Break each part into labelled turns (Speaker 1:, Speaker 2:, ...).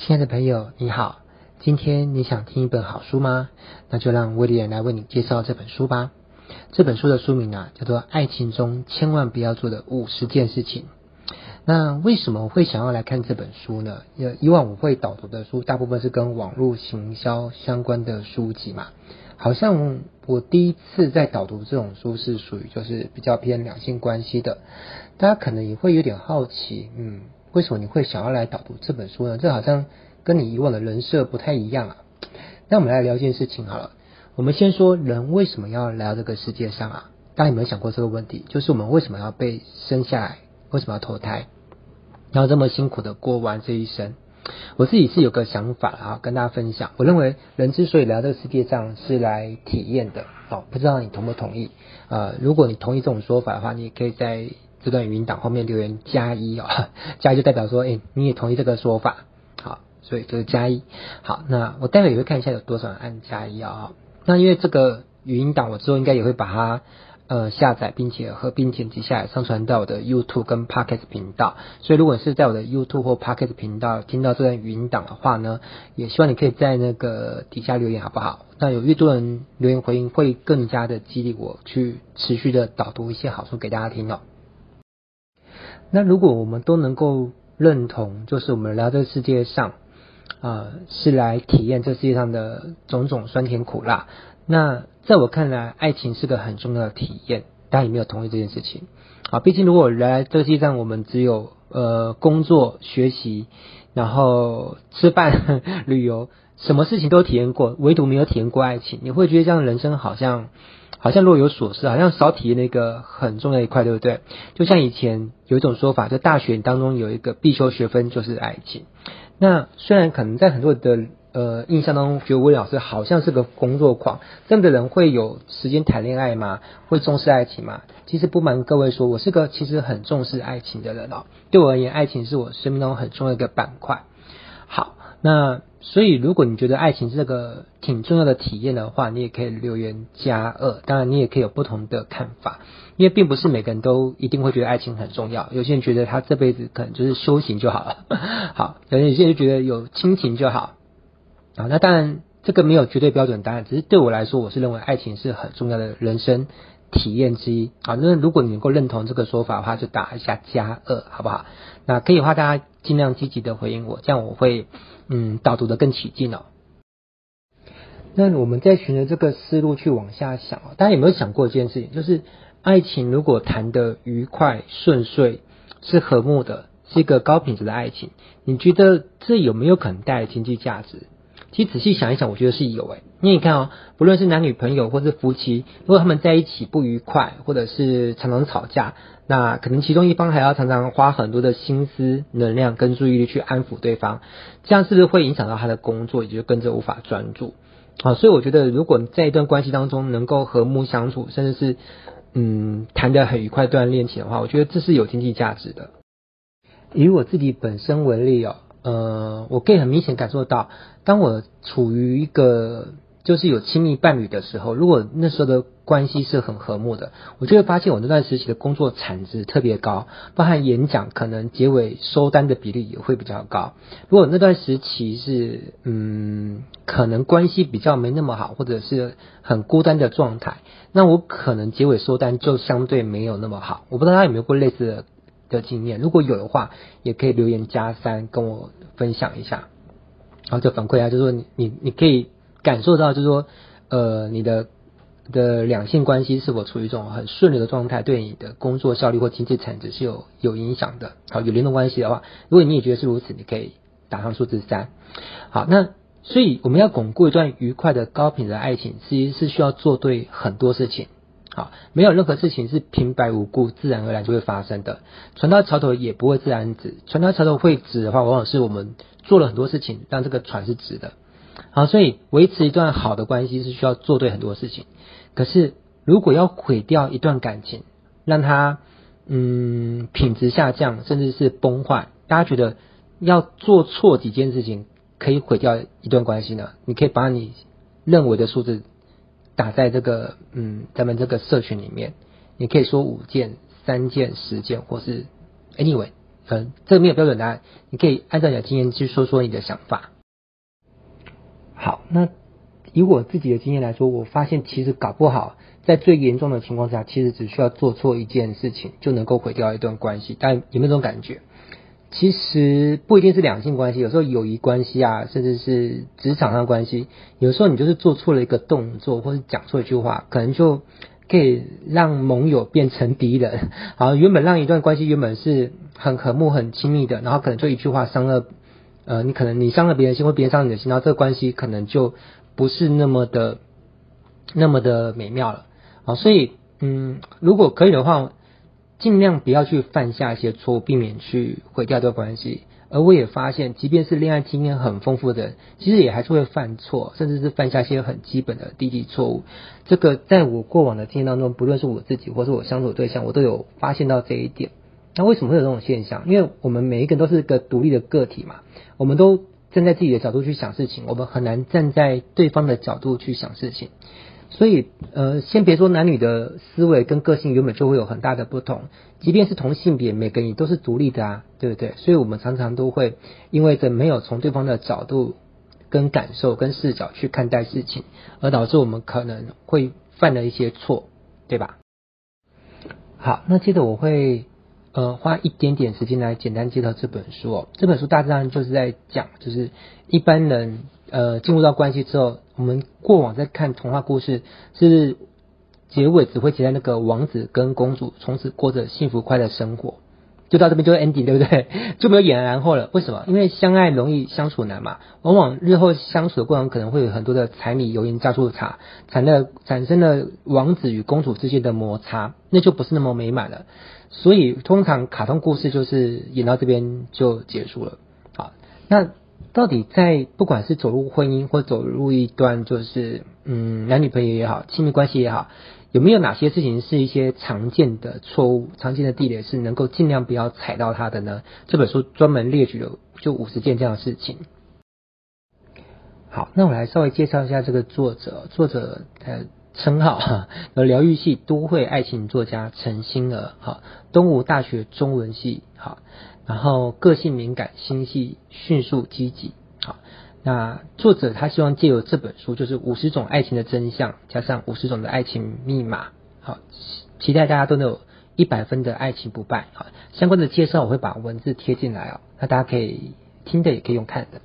Speaker 1: 亲爱的朋友，你好，今天你想听一本好书吗？那就让威廉来为你介绍这本书吧。这本书的书名啊，叫做《爱情中千万不要做的五十件事情》。那为什么我会想要来看这本书呢？因为以往我会导读的书，大部分是跟网络行销相关的书籍嘛。好像我第一次在导读这种书，是属于就是比较偏两性关系的。大家可能也会有点好奇，嗯。为什么你会想要来导读这本书呢？这好像跟你以往的人设不太一样啊。那我们来聊一件事情好了。我们先说人为什么要来到这个世界上啊？大家有没有想过这个问题？就是我们为什么要被生下来？为什么要投胎？然后这么辛苦的过完这一生？我自己是有个想法啊，跟大家分享。我认为人之所以来到这个世界上是来体验的。哦，不知道你同不同意？呃，如果你同意这种说法的话，你也可以在。这段语音档后面留言加一哦，加一就代表说，哎，你也同意这个说法，好，所以就是加一。好，那我待会也会看一下有多少人按加一啊。那因为这个语音档，我之后应该也会把它呃下载，并且合并剪辑下来，上传到我的 YouTube 跟 Podcast 频道。所以如果是在我的 YouTube 或 Podcast 频道听到这段语音档的话呢，也希望你可以在那个底下留言，好不好？那有越多人留言回应，会更加的激励我去持续的导读一些好书给大家听哦。那如果我们都能够认同，就是我们来到这个世界上，啊、是来体验这世界上的种种酸甜苦辣。那在我看来，爱情是个很重要的体验。大家有没有同意这件事情？啊，毕竟如果来这世界上，我们只有呃工作、学习，然后吃饭、旅游，什么事情都体验过，唯独没有体验过爱情，你会觉得这样的人生好像。好像若有所失，好像少体验那个很重要一块，对不对？就像以前有一种说法，就大学当中有一个必修学分就是爱情。那虽然可能在很多的呃印象当中，觉得威廉老师好像是个工作狂，这样的人会有时间谈恋爱吗？会重视爱情吗？其实不瞒各位说，我是个其实很重视爱情的人哦。对我而言，爱情是我生命当中很重要的一个板块。那所以，如果你觉得爱情是个挺重要的体验的话，你也可以留言加二。当然，你也可以有不同的看法，因为并不是每个人都一定会觉得爱情很重要。有些人觉得他这辈子可能就是修行就好了。好，有些人觉得有亲情就好。啊，那当然这个没有绝对标准答案，只是对我来说，我是认为爱情是很重要的人生体验之一。好，那如果你能够认同这个说法的话，就打一下加二，好不好？那可以的话，大家尽量积极的回应我，这样我会。嗯，导读的更起劲哦。那我们再循着这个思路去往下想哦，大家有没有想过一件事情？就是爱情如果谈得愉快顺遂，是和睦的，是一个高品质的爱情，你觉得这有没有可能带来经济价值？其实仔细想一想，我觉得是有诶。因为你看哦，不论是男女朋友或是夫妻，如果他们在一起不愉快，或者是常常吵架，那可能其中一方还要常常花很多的心思、能量跟注意力去安抚对方，这样是不是会影响到他的工作，也就跟着无法专注？啊，所以我觉得，如果在一段关系当中能够和睦相处，甚至是嗯谈得很愉快，锻炼恋情的话，我觉得这是有经济价值的。以我自己本身为例哦。呃，我可以很明显感受到，当我处于一个就是有亲密伴侣的时候，如果那时候的关系是很和睦的，我就会发现我那段时期的工作产值特别高，包含演讲可能结尾收单的比例也会比较高。如果那段时期是嗯，可能关系比较没那么好，或者是很孤单的状态，那我可能结尾收单就相对没有那么好。我不知道大家有没有过类似的。的经验，如果有的话，也可以留言加三跟我分享一下，然后就反馈一下，就是说你你你可以感受到，就是说呃你的的两性关系是否处于一种很顺利的状态，对你的工作效率或经济产值是有有影响的。好，有联动关系的话，如果你也觉得是如此，你可以打上数字三。好，那所以我们要巩固一段愉快的高品质的爱情，其实是需要做对很多事情。好，没有任何事情是平白无故、自然而然就会发生的。船到桥头也不会自然直，船到桥头会直的话，往往是我们做了很多事情，让这个船是直的。好，所以维持一段好的关系是需要做对很多事情。可是，如果要毁掉一段感情，让它嗯品质下降，甚至是崩坏，大家觉得要做错几件事情可以毁掉一段关系呢？你可以把你认为的数字。打在这个嗯，咱们这个社群里面，你可以说五件、三件、十件，或是 anyway 嗯，这个没有标准答案，你可以按照你的经验去说说你的想法。好，那以我自己的经验来说，我发现其实搞不好，在最严重的情况下，其实只需要做错一件事情，就能够毁掉一段关系。但有没有这种感觉？其实不一定是两性关系，有时候友谊关系啊，甚至是职场上关系，有时候你就是做错了一个动作，或者讲错一句话，可能就可以让盟友变成敌人。好，原本让一段关系原本是很和睦、很亲密的，然后可能就一句话伤了，呃，你可能你伤了别人心，或别人伤了你的心，然后这个关系可能就不是那么的那么的美妙了。好，所以嗯，如果可以的话。尽量不要去犯下一些错误，避免去毁掉这个关系。而我也发现，即便是恋爱经验很丰富的人，其实也还是会犯错，甚至是犯下一些很基本的低级错误。这个在我过往的经验当中，不论是我自己或是我相处的对象，我都有发现到这一点。那为什么会有这种现象？因为我们每一个人都是一个独立的个体嘛，我们都站在自己的角度去想事情，我们很难站在对方的角度去想事情。所以，呃，先别说男女的思维跟个性原本就会有很大的不同，即便是同性别，每个人都是独立的啊，对不对？所以我们常常都会因为这没有从对方的角度、跟感受、跟视角去看待事情，而导致我们可能会犯了一些错，对吧？好，那接着我会呃花一点点时间来简单介绍这本书哦。这本书大致上就是在讲，就是一般人。呃，进入到关系之后，我们过往在看童话故事，是结尾只会结在那个王子跟公主从此过着幸福快乐生活，就到这边就是 ending，对不对？就没有演然后了。为什么？因为相爱容易相处难嘛。往往日后相处的过程可能会有很多的柴米油盐酱醋茶，产了产生了王子与公主之间的摩擦，那就不是那么美满了。所以通常卡通故事就是演到这边就结束了。好，那。到底在不管是走入婚姻或走入一段就是嗯男女朋友也好，亲密关系也好，有没有哪些事情是一些常见的错误、常见的地雷，是能够尽量不要踩到它的呢？这本书专门列举了就五十件这样的事情。好，那我来稍微介绍一下这个作者，作者呃称号哈，有疗愈系都会爱情作家陈心儿，哈，东吴大学中文系，哈。然后个性敏感、心细、迅速、积极。哈，那作者他希望借由这本书，就是五十种爱情的真相，加上五十种的爱情密码。好，期待大家都能有一百分的爱情不败。好，相关的介绍我会把文字贴进来哦，那大家可以听的，也可以用看的。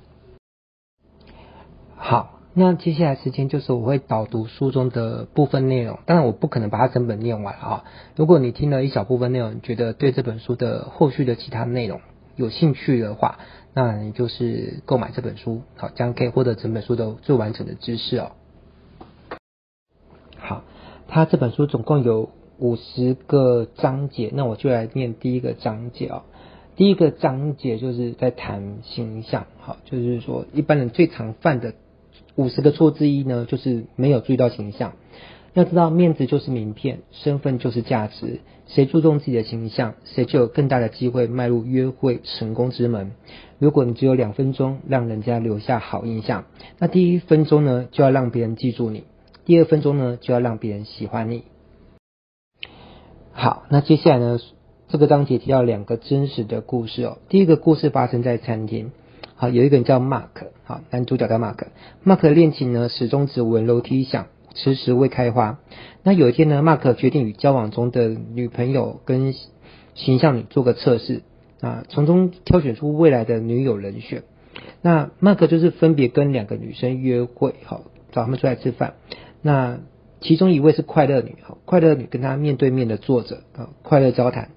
Speaker 1: 好。那接下来时间就是我会导读书中的部分内容，当然我不可能把它整本念完啊。如果你听了一小部分内容，觉得对这本书的后续的其他内容有兴趣的话，那你就是购买这本书，好，这样可以获得整本书的最完整的知识哦。好，它这本书总共有五十个章节，那我就来念第一个章节哦。第一个章节就是在谈形象，好，就是说一般人最常犯的。五十个错之一呢，就是没有注意到形象。要知道，面子就是名片，身份就是价值。谁注重自己的形象，谁就有更大的机会迈入约会成功之门。如果你只有两分钟让人家留下好印象，那第一分钟呢，就要让别人记住你；第二分钟呢，就要让别人喜欢你。好，那接下来呢，这个章节提到两个真实的故事哦。第一个故事发生在餐厅。好，有一个人叫 Mark，好，男主角叫 Mark。Mark 的恋情呢，始终只闻楼梯响，迟迟未开花。那有一天呢，Mark 决定与交往中的女朋友跟形象女做个测试啊，从中挑选出未来的女友人选。那 Mark 就是分别跟两个女生约会，好，找他们出来吃饭。那其中一位是快乐女，好，快乐女跟他面对面的坐着，啊，快乐交谈。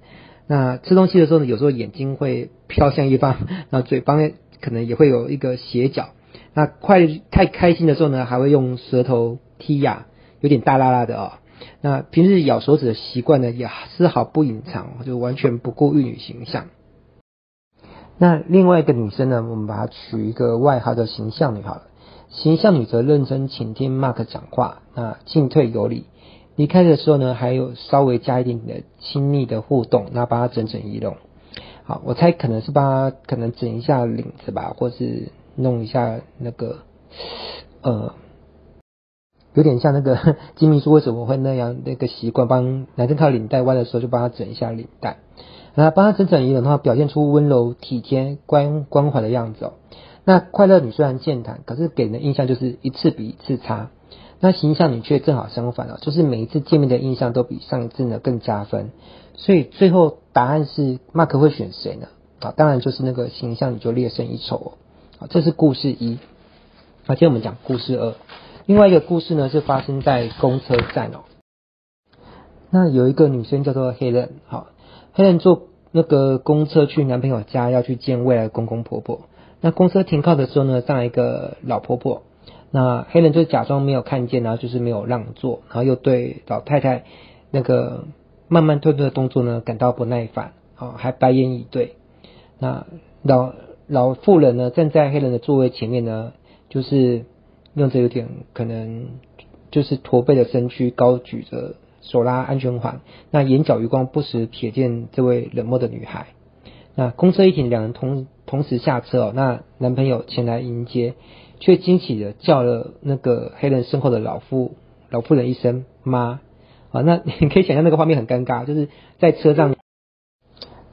Speaker 1: 那吃东西的时候呢，有时候眼睛会飘向一方，然后嘴巴。可能也会有一个斜角，那快太开心的时候呢，还会用舌头踢牙，有点大剌剌的哦。那平时咬手指的习惯呢，也丝毫不隐藏，就完全不顾玉女形象。那另外一个女生呢，我们把她取一个外号叫形象女好了。形象女则认真倾听 Mark 讲话，那进退有礼。离开的时候呢，还有稍微加一点点的亲密的互动，那把她整整仪容。好，我猜可能是帮他可能整一下领子吧，或是弄一下那个呃，有点像那个 金秘书为什么会那样那个习惯，帮男生套领带弯的时候就帮他整一下领带。那帮他整整仪容的话，表现出温柔体贴、关关怀的样子哦。那快乐女虽然健谈，可是给人的印象就是一次比一次差。那形象女却正好相反哦，就是每一次见面的印象都比上一次呢更加分。所以最后答案是，Mark 会选谁呢？啊，当然就是那个形象你就略胜一筹哦。好，这是故事一。而且我们讲故事二。另外一个故事呢是发生在公车站哦。那有一个女生叫做 Helen，好，Helen 坐那个公车去男朋友家，要去见未来公公婆婆。那公车停靠的时候呢，上来一个老婆婆。那黑人就假装没有看见，然后就是没有让座，然后又对老太太那个慢慢退退的动作呢感到不耐烦，啊，还白眼以对。那老老妇人呢站在黑人的座位前面呢，就是用着有点可能就是驼背的身躯，高举着手拉安全环，那眼角余光不时瞥见这位冷漠的女孩。那公车一停，两人同同时下车哦，那男朋友前来迎接。却惊喜的叫了那个黑人身后的老妇老妇人一声妈啊，那你可以想象那个画面很尴尬，就是在车上，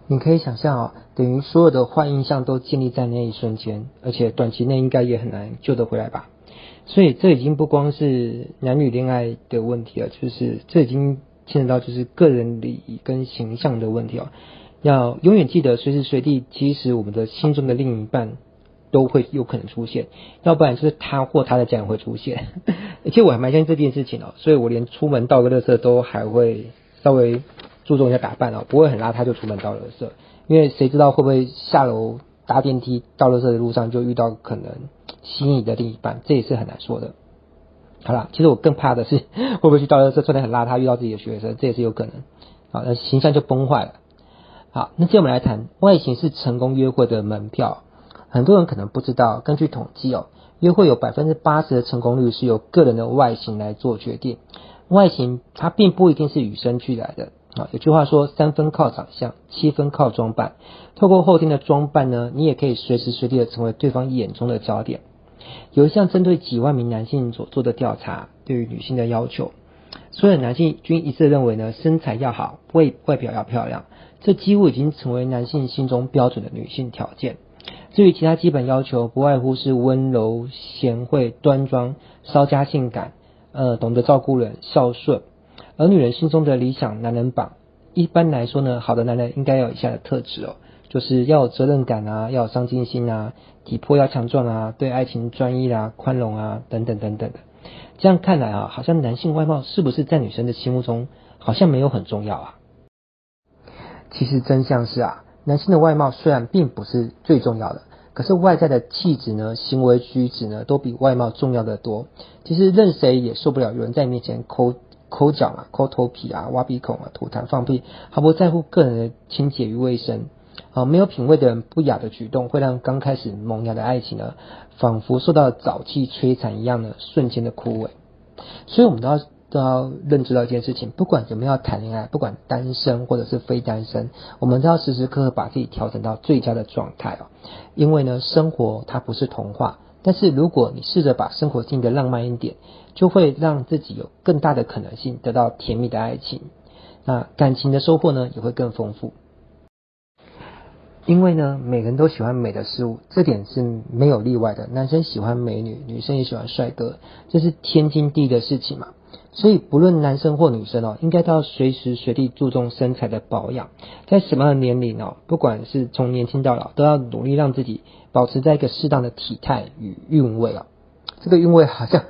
Speaker 1: 你可以想象啊，等于所有的坏印象都建立在那一瞬间，而且短期内应该也很难救得回来吧。所以这已经不光是男女恋爱的问题了，就是这已经牵扯到就是个人礼仪跟形象的问题哦。要永远记得，随时随地，其实我们的心中的另一半。都会有可能出现，要不然就是他或他的家人会出现。而且我还蛮相信这件事情哦，所以我连出门倒个垃圾都还会稍微注重一下打扮哦，不会很邋遢就出门倒垃圾，因为谁知道会不会下楼搭电梯倒垃圾的路上就遇到可能心仪的另一半，这也是很难说的。好啦，其实我更怕的是 会不会去倒垃圾穿得很邋遢遇到自己的学生，这也是有可能。好，那形象就崩坏了。好，那接着我们来谈外形是成功约会的门票。很多人可能不知道，根据统计哦，约会有百分之八十的成功率是由个人的外形来做决定。外形它并不一定是与生俱来的啊。有句话说，三分靠长相，七分靠装扮。透过后天的装扮呢，你也可以随时随地的成为对方眼中的焦点。有一项针对几万名男性所做的调查，对于女性的要求，所有男性均一致认为呢，身材要好，外外表要漂亮，这几乎已经成为男性心中标准的女性条件。至于其他基本要求，不外乎是温柔、贤惠、端庄，稍加性感，呃，懂得照顾人、孝顺。而女人心中的理想男人榜，一般来说呢，好的男人应该有以下的特质哦，就是要有责任感啊，要有上进心啊，体魄要强壮啊，对爱情专一啊，宽容啊，等等等等的。这样看来啊，好像男性外貌是不是在女生的心目中，好像没有很重要啊？其实真相是啊。男性的外貌虽然并不是最重要的，可是外在的气质呢、行为举止呢，都比外貌重要的多。其实任谁也受不了有人在你面前抠抠脚啊、抠头皮啊、挖鼻孔啊、吐痰放屁，毫不在乎个人的清洁与卫生。啊，没有品味的人不雅的举动，会让刚开始萌芽的爱情呢，仿佛受到沼气摧残一样的瞬间的枯萎。所以，我们都要。都要认知到一件事情，不管有没有谈恋爱，不管单身或者是非单身，我们都要时时刻刻把自己调整到最佳的状态哦。因为呢，生活它不是童话，但是如果你试着把生活经历的浪漫一点，就会让自己有更大的可能性得到甜蜜的爱情，那感情的收获呢也会更丰富。因为呢，每个人都喜欢美的事物，这点是没有例外的。男生喜欢美女，女生也喜欢帅哥，这是天经地义的事情嘛。所以，不论男生或女生哦，应该都要随时随地注重身材的保养。在什么样的年龄哦，不管是从年轻到老，都要努力让自己保持在一个适当的体态与韵味哦。这个韵味好像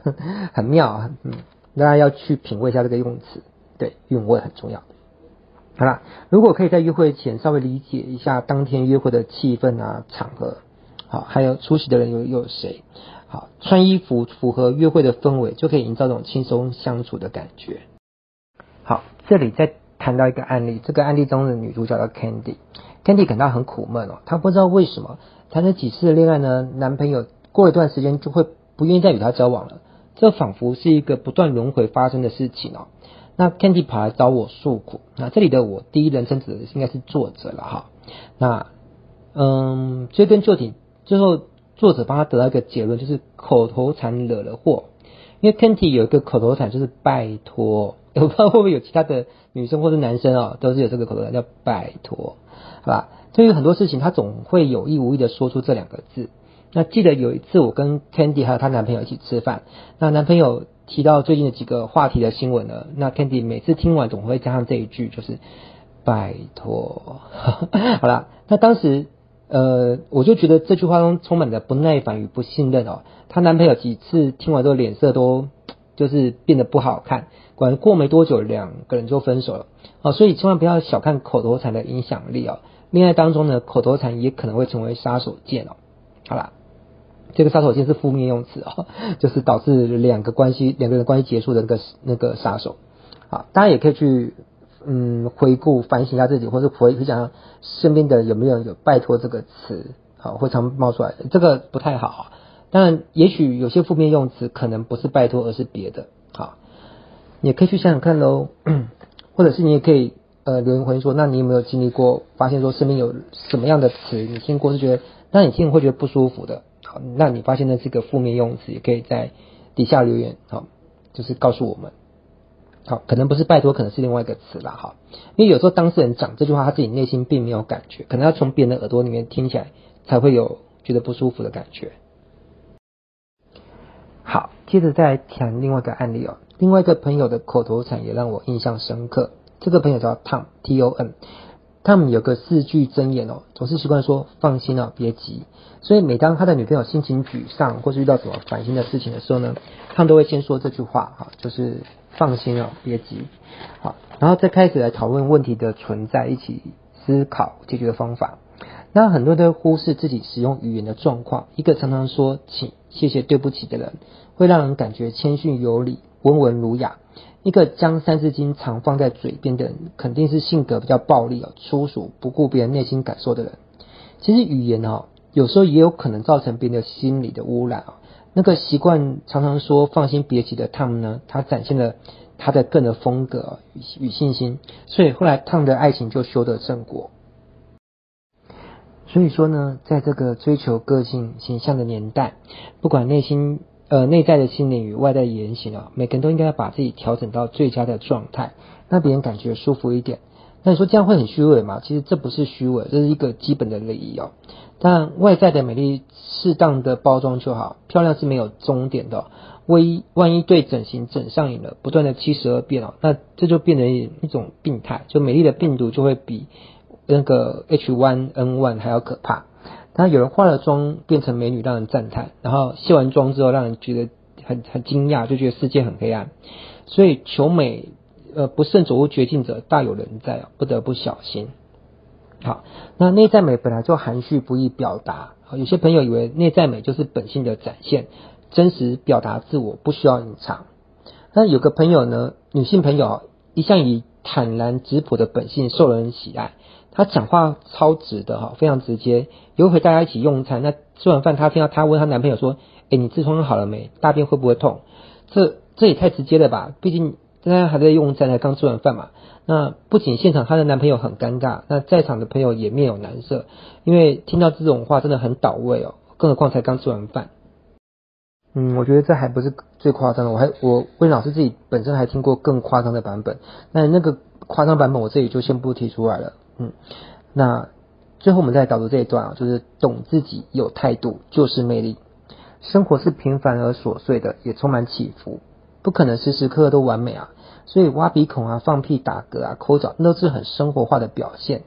Speaker 1: 很妙啊，嗯，大家要去品味一下这个用词，对，韵味很重要。好啦，如果可以在约会前稍微理解一下当天约会的气氛啊、场合，好，还有出席的人有有谁？好，穿衣服符合约会的氛围，就可以营造这种轻松相处的感觉。好，这里再谈到一个案例，这个案例中的女主角叫 Candy，Candy 感到很苦闷哦，她不知道为什么谈了几次的恋爱呢，男朋友过一段时间就会不愿意再与她交往了，这仿佛是一个不断轮回发生的事情哦。那 Candy 跑来找我诉苦，那这里的我第一人称指的应该是作者了哈。那嗯，追根究底，最后。作者帮他得到一个结论，就是口头禅惹了祸。因为 Candy 有一个口头禅，就是拜托 我不知道会不会有其他的女生或者男生哦，都是有这个口头禅叫拜托，好吧？对于很多事情，他总会有意无意的说出这两个字。那记得有一次我跟 Candy 还有她男朋友一起吃饭，那男朋友提到最近的几个话题的新闻呢，那 Candy 每次听完总会加上这一句，就是拜托。好了，那当时呃，我就觉得这句话中充满了不耐烦与不信任哦。她男朋友几次听完之后脸色都就是变得不好看，果然过没多久两个人就分手了哦。所以千万不要小看口头禅的影响力哦。恋爱当中呢，口头禅也可能会成为杀手锏哦。好啦，这个杀手锏是负面用词哦，就是导致两个关系两个人关系结束的那个那个杀手。好，大家也可以去嗯回顾反省一下自己，或者回回想身边的有没有有拜托这个词，好会常冒出来，这个不太好。当然，也许有些负面用词可能不是拜托，而是别的。好，也可以去想想看喽，或者是你也可以。呃，留言回应说，那你有没有经历过，发现说身边有什么样的词，你听过是觉得，那你听会觉得不舒服的，那你发现的这个负面用词，也可以在底下留言，好，就是告诉我们，好，可能不是拜托，可能是另外一个词啦，哈，因为有时候当事人讲这句话，他自己内心并没有感觉，可能要从别人的耳朵里面听起来，才会有觉得不舒服的感觉。好，接着再谈另外一个案例哦，另外一个朋友的口头禅也让我印象深刻。这个朋友叫 Tom T O 他们有个四句箴言哦，总是习惯说放心啊，别急。所以每当他的女朋友心情沮丧，或是遇到什么烦心的事情的时候呢，他们都会先说这句话哈，就是放心啊，别急。好，然后再开始来讨论问题的存在，一起思考解决的方法。那很多人都忽视自己使用语言的状况，一个常常说请、谢谢、对不起的人，会让人感觉谦逊有礼、温文儒雅。一个将三字经常放在嘴边的人，肯定是性格比较暴力哦、粗俗、不顾别人内心感受的人。其实语言哦，有时候也有可能造成别人的心理的污染啊。那个习惯常常说放心别急的 Tom 呢，他展现了他的个人的风格与信心，所以后来 Tom 的爱情就修得正果。所以说呢，在这个追求个性形象的年代，不管内心。呃，内在的心灵与外在的言行啊，每个人都应该把自己调整到最佳的状态，让别人感觉舒服一点。那你说这样会很虚伪吗？其实这不是虚伪，这是一个基本的礼仪哦。但外在的美丽适当的包装就好，漂亮是没有终点的。万一万一对整形整上瘾了，不断的七十二变哦，那这就变成一种病态，就美丽的病毒就会比那个 H1N1 还要可怕。那有人化了妆变成美女，让人赞叹；然后卸完妆之后，让人觉得很很惊讶，就觉得世界很黑暗。所以求美，呃，不慎走入绝境者大有人在，不得不小心。好，那内在美本来就含蓄不易表达。有些朋友以为内在美就是本性的展现，真实表达自我不需要隐藏。那有个朋友呢，女性朋友一向以坦然质朴的本性受人喜爱。他讲话超直的哈，非常直接。有一回大家一起用餐，那吃完饭，他听到他问他男朋友说：“哎、你痔疮好了没？大便会不会痛？”这这也太直接了吧？毕竟大家还在用餐，才刚吃完饭嘛。那不仅现场她的男朋友很尴尬，那在场的朋友也面有难色，因为听到这种话真的很倒胃哦。更何况才刚吃完饭。嗯，我觉得这还不是最夸张的，我还我温老师自己本身还听过更夸张的版本。那那个夸张版本，我这里就先不提出来了。嗯，那最后我们再导读这一段啊，就是懂自己有态度就是魅力。生活是平凡而琐碎的，也充满起伏，不可能时时刻刻都完美啊。所以挖鼻孔啊、放屁、打嗝啊、抠脚，那都是很生活化的表现。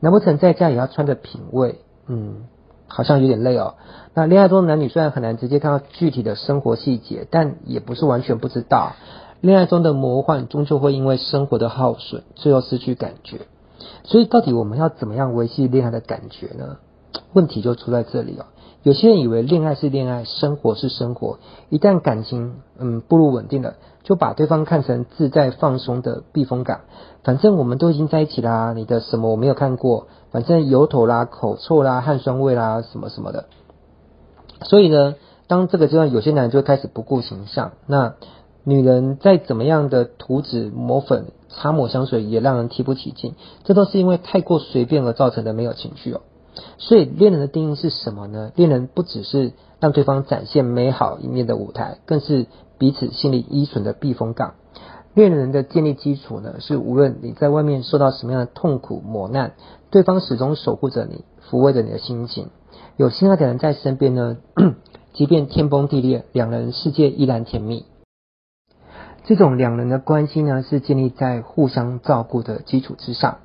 Speaker 1: 难不成在家也要穿着品味？嗯，好像有点累哦。那恋爱中的男女虽然很难直接看到具体的生活细节，但也不是完全不知道。恋爱中的魔幻终究会因为生活的耗损，最后失去感觉。所以，到底我们要怎么样维系恋爱的感觉呢？问题就出在这里哦。有些人以为恋爱是恋爱，生活是生活，一旦感情嗯步入稳定了，就把对方看成自在放松的避风港。反正我们都已经在一起啦，你的什么我没有看过，反正油头啦、口臭啦、汗酸味啦什么什么的。所以呢，当这个阶段，有些男人就开始不顾形象，那。女人再怎么样的涂脂抹粉、擦抹香水，也让人提不起劲。这都是因为太过随便而造成的没有情绪哦。所以恋人的定义是什么呢？恋人不只是让对方展现美好一面的舞台，更是彼此心里依存的避风港。恋人的建立基础呢，是无论你在外面受到什么样的痛苦磨难，对方始终守护着你，抚慰着你的心情。有心爱的人在身边呢，即便天崩地裂，两人世界依然甜蜜。这种两人的关系呢，是建立在互相照顾的基础之上。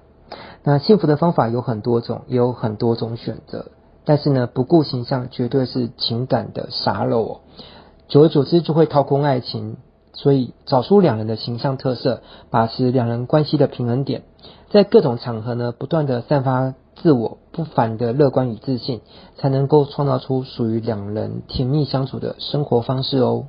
Speaker 1: 那幸福的方法有很多种，也有很多种选择。但是呢，不顾形象绝对是情感的沙漏哦。久而久之就会掏空爱情。所以找出两人的形象特色，把持两人关系的平衡点，在各种场合呢，不断的散发自我不凡的乐观与自信，才能够创造出属于两人甜蜜相处的生活方式哦。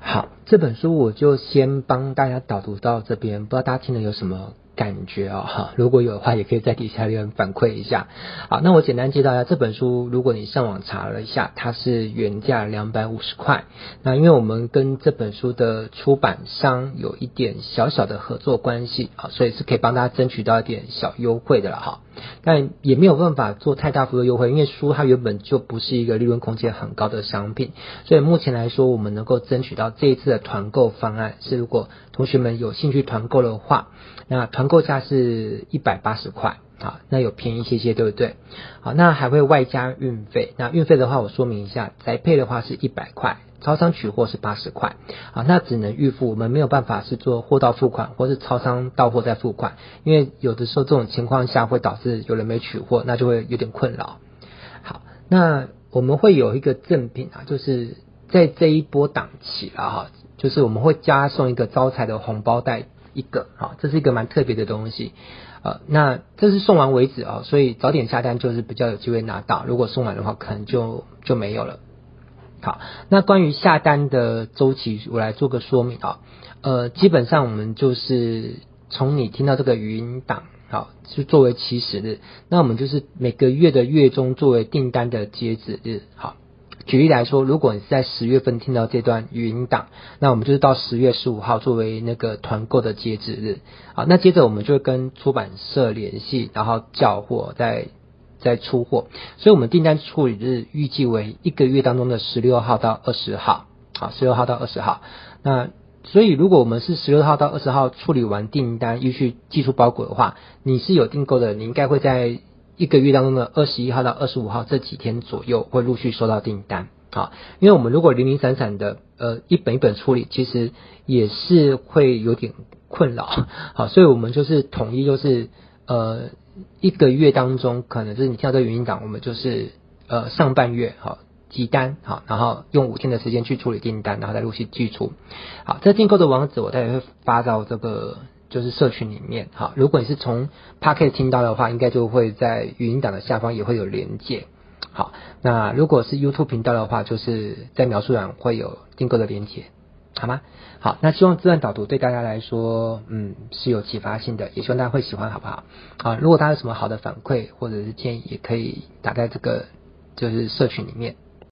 Speaker 1: 好，这本书我就先帮大家导读到这边，不知道大家听了有什么感觉哦，哈，如果有的话，也可以在底下留言反馈一下。好，那我简单介绍一下这本书。如果你上网查了一下，它是原价两百五十块。那因为我们跟这本书的出版商有一点小小的合作关系啊，所以是可以帮大家争取到一点小优惠的了哈。但也没有办法做太大幅的优惠，因为书它原本就不是一个利润空间很高的商品，所以目前来说，我们能够争取到这一次的团购方案是，如果同学们有兴趣团购的话。那团购价是一百八十块，啊，那有便宜一些些，对不对？好，那还会外加运费。那运费的话，我说明一下，宅配的话是一百块，超商取货是八十块。好，那只能预付，我们没有办法是做货到付款，或是超商到货再付款，因为有的时候这种情况下会导致有人没取货，那就会有点困扰。好，那我们会有一个赠品啊，就是在这一波档期了哈，就是我们会加送一个招财的红包袋。一个好，这是一个蛮特别的东西，呃，那这是送完为止啊，所以早点下单就是比较有机会拿到。如果送完的话，可能就就没有了。好，那关于下单的周期，我来做个说明啊。呃，基本上我们就是从你听到这个语音档，好，是作为起始日，那我们就是每个月的月中作为订单的截止日，好。举例来说，如果你是在十月份听到这段语音档，那我们就是到十月十五号作为那个团购的截止日。好，那接着我们就会跟出版社联系，然后叫货，再再出货。所以，我们订单处理日预计为一个月当中的十六号到二十号。好，十六号到二十号。那所以，如果我们是十六号到二十号处理完订单，又去寄出包裹的话，你是有订购的，你应该会在。一个月当中的二十一号到二十五号这几天左右会陆续收到订单，好，因为我们如果零零散散的呃一本一本处理，其实也是会有点困扰，好，所以我们就是统一就是呃一个月当中可能就是你听到这个语音档，我们就是呃上半月好几单好，然后用五天的时间去处理订单，然后再陆续寄出，好，这订购的网址我待会会发到这个。就是社群里面，好，如果你是从 Pocket 听到的话，应该就会在语音档的下方也会有连接。好，那如果是 YouTube 频道的话，就是在描述栏会有订购的连接，好吗？好，那希望这段导读对大家来说，嗯，是有启发性的，也希望大家会喜欢，好不好？好，如果大家有什么好的反馈或者是建议，也可以打在这个就是社群里面。